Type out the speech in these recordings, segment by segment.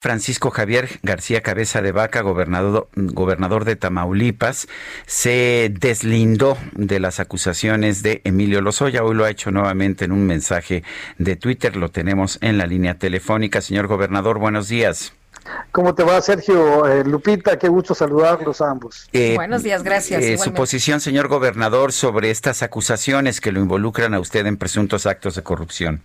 Francisco Javier García Cabeza de Vaca, gobernador, gobernador de Tamaulipas, se deslindó de las acusaciones de Emilio Lozoya. Hoy lo ha hecho nuevamente en un mensaje de Twitter. Lo tenemos en la línea telefónica. Señor gobernador, buenos días. ¿Cómo te va, Sergio? Eh, Lupita, qué gusto saludarlos a ambos. Eh, Buenos días, gracias. Eh, su posición, señor gobernador, sobre estas acusaciones que lo involucran a usted en presuntos actos de corrupción.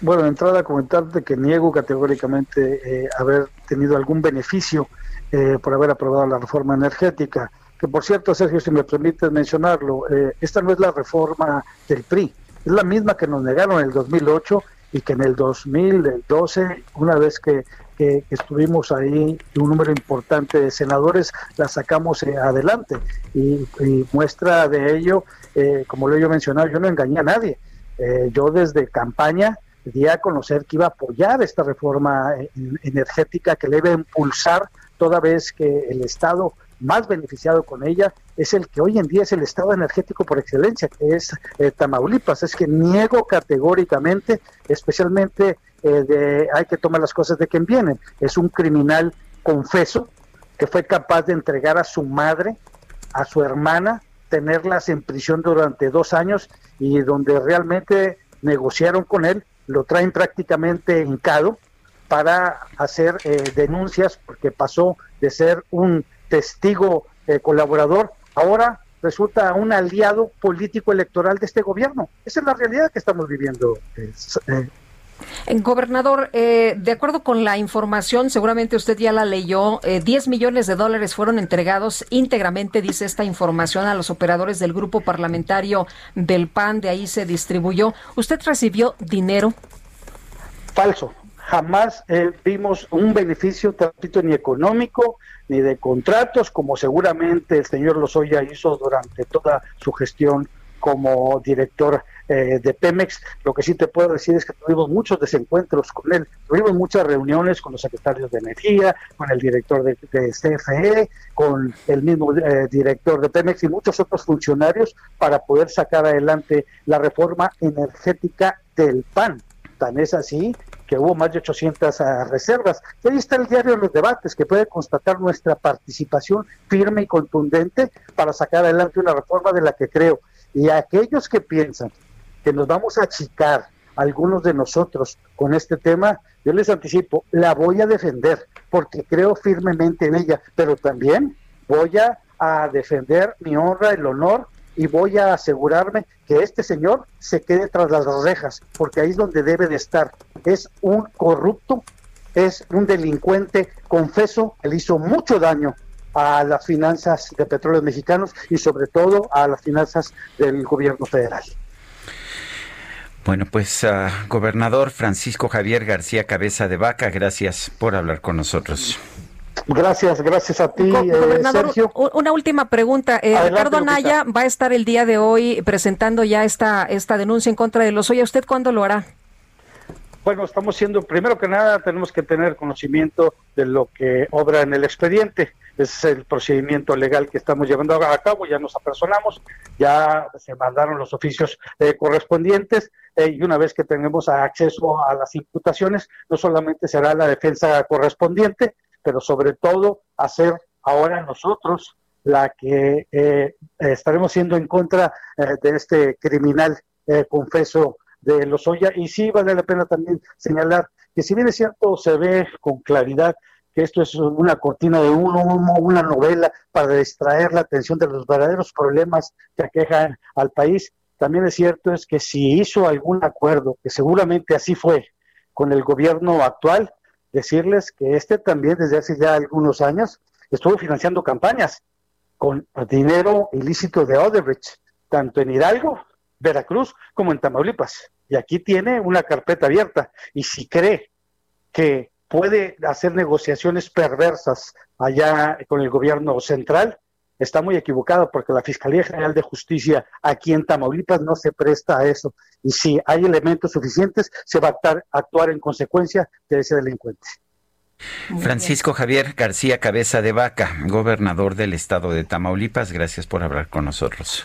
Bueno, de entrada, comentarte que niego categóricamente haber tenido algún beneficio por haber aprobado la reforma energética. Que por cierto, Sergio, si me permites mencionarlo, esta no es la reforma del PRI, es la misma que nos negaron en el 2008 y que en el 2012, una vez que que, estuvimos ahí, un número importante de senadores, la sacamos eh, adelante. Y, muestra de ello, eh, como lo he mencionado, yo no engañé a nadie. Eh, yo desde campaña di a conocer que iba a apoyar esta reforma energética que le iba a impulsar toda vez que el Estado más beneficiado con ella es el que hoy en día es el estado energético por excelencia, que es Tamaulipas. Es que niego categóricamente, especialmente eh, de hay que tomar las cosas de quien vienen. Es un criminal confeso que fue capaz de entregar a su madre, a su hermana, tenerlas en prisión durante dos años y donde realmente negociaron con él, lo traen prácticamente hincado para hacer eh, denuncias porque pasó de ser un testigo eh, colaborador, ahora resulta un aliado político electoral de este gobierno. Esa es la realidad que estamos viviendo, en gobernador, eh, de acuerdo con la información, seguramente usted ya la leyó, eh, 10 millones de dólares fueron entregados íntegramente, dice esta información, a los operadores del grupo parlamentario del PAN, de ahí se distribuyó. ¿Usted recibió dinero? Falso. Jamás eh, vimos un beneficio, tanto ni económico, ni de contratos, como seguramente el señor Lozoya hizo durante toda su gestión como director eh, de Pemex. Lo que sí te puedo decir es que tuvimos muchos desencuentros con él, tuvimos muchas reuniones con los secretarios de Energía, con el director de, CFE, con el mismo eh, director de Pemex y muchos otros funcionarios para poder sacar adelante la reforma energética del PAN. Tan es así que hubo más de 800 ah, reservas. Y ahí está el diario de los debates, que puede constatar nuestra participación firme y contundente para sacar adelante una reforma de la que creo. Y aquellos que piensan que nos vamos a achicar algunos de nosotros con este tema, yo les anticipo, la voy a defender porque creo firmemente en ella, pero también voy a, defender mi honra, el honor y voy a asegurarme que este señor se quede tras las rejas, porque ahí es donde debe de estar. Es un corrupto, es un delincuente, confeso, le hizo mucho daño a las finanzas de petróleos mexicanos y sobre todo a las finanzas del gobierno federal. Bueno, pues uh, gobernador Francisco Javier García Cabeza de Vaca, gracias por hablar con nosotros. Gracias, gracias a ti, eh, Sergio. Una última pregunta. Eh, Ricardo Naya va a estar el día de hoy presentando ya esta, esta denuncia en contra de los ¿A ¿Usted cuándo lo hará? Bueno, estamos siendo, primero que nada, tenemos que tener conocimiento de lo que obra en el expediente. Ese es el procedimiento legal que estamos llevando a cabo, ya nos apersonamos, ya se mandaron los oficios eh, correspondientes eh, y una vez que tengamos acceso a las imputaciones, no solamente será la defensa correspondiente, pero sobre todo hacer ahora nosotros la que eh, estaremos siendo en contra de este criminal confeso de Lozoya. Y sí vale la pena también señalar que si bien es cierto, se ve con claridad que esto es una cortina de humo, una novela para distraer la atención de los verdaderos problemas que aquejan al país. También es cierto es que si hizo algún acuerdo, que seguramente así fue con el gobierno actual, decirles que este también desde hace ya algunos años estuvo financiando campañas con dinero ilícito de Odebrecht, tanto en Hidalgo, Veracruz, como en Tamaulipas. Y aquí tiene una carpeta abierta. Y si cree que puede hacer negociaciones perversas allá con el gobierno central, está muy equivocado porque la Fiscalía General de Justicia aquí en Tamaulipas no se presta a eso. Y si hay elementos suficientes, se va a actuar, en consecuencia de ese delincuente. Francisco Javier García Cabeza de Vaca, gobernador del estado de Tamaulipas, gracias por hablar con nosotros.